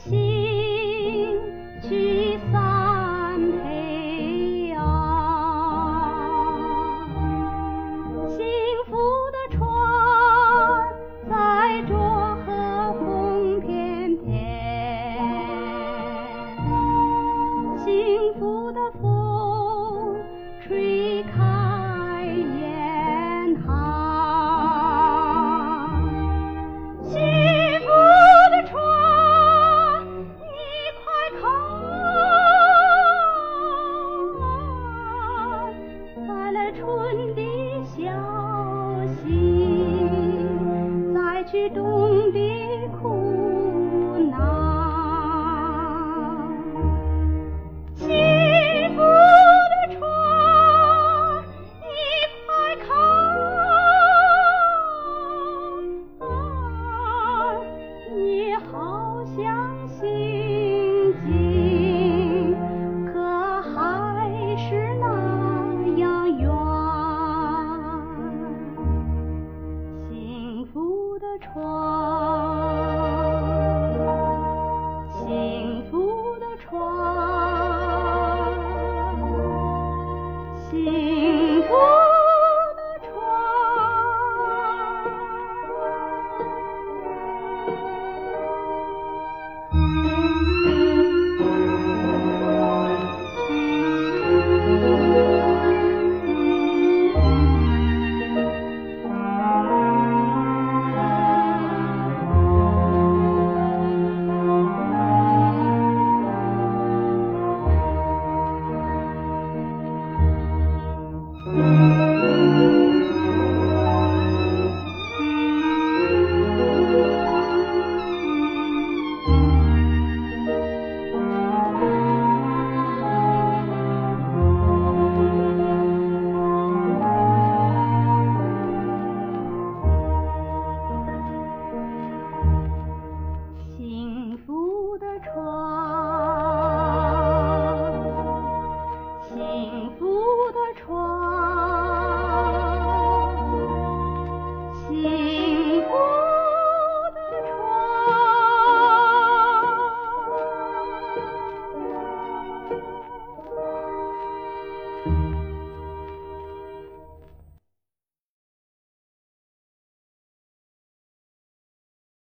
心。春的消息再去冬窗幸福的窗，幸福的窗。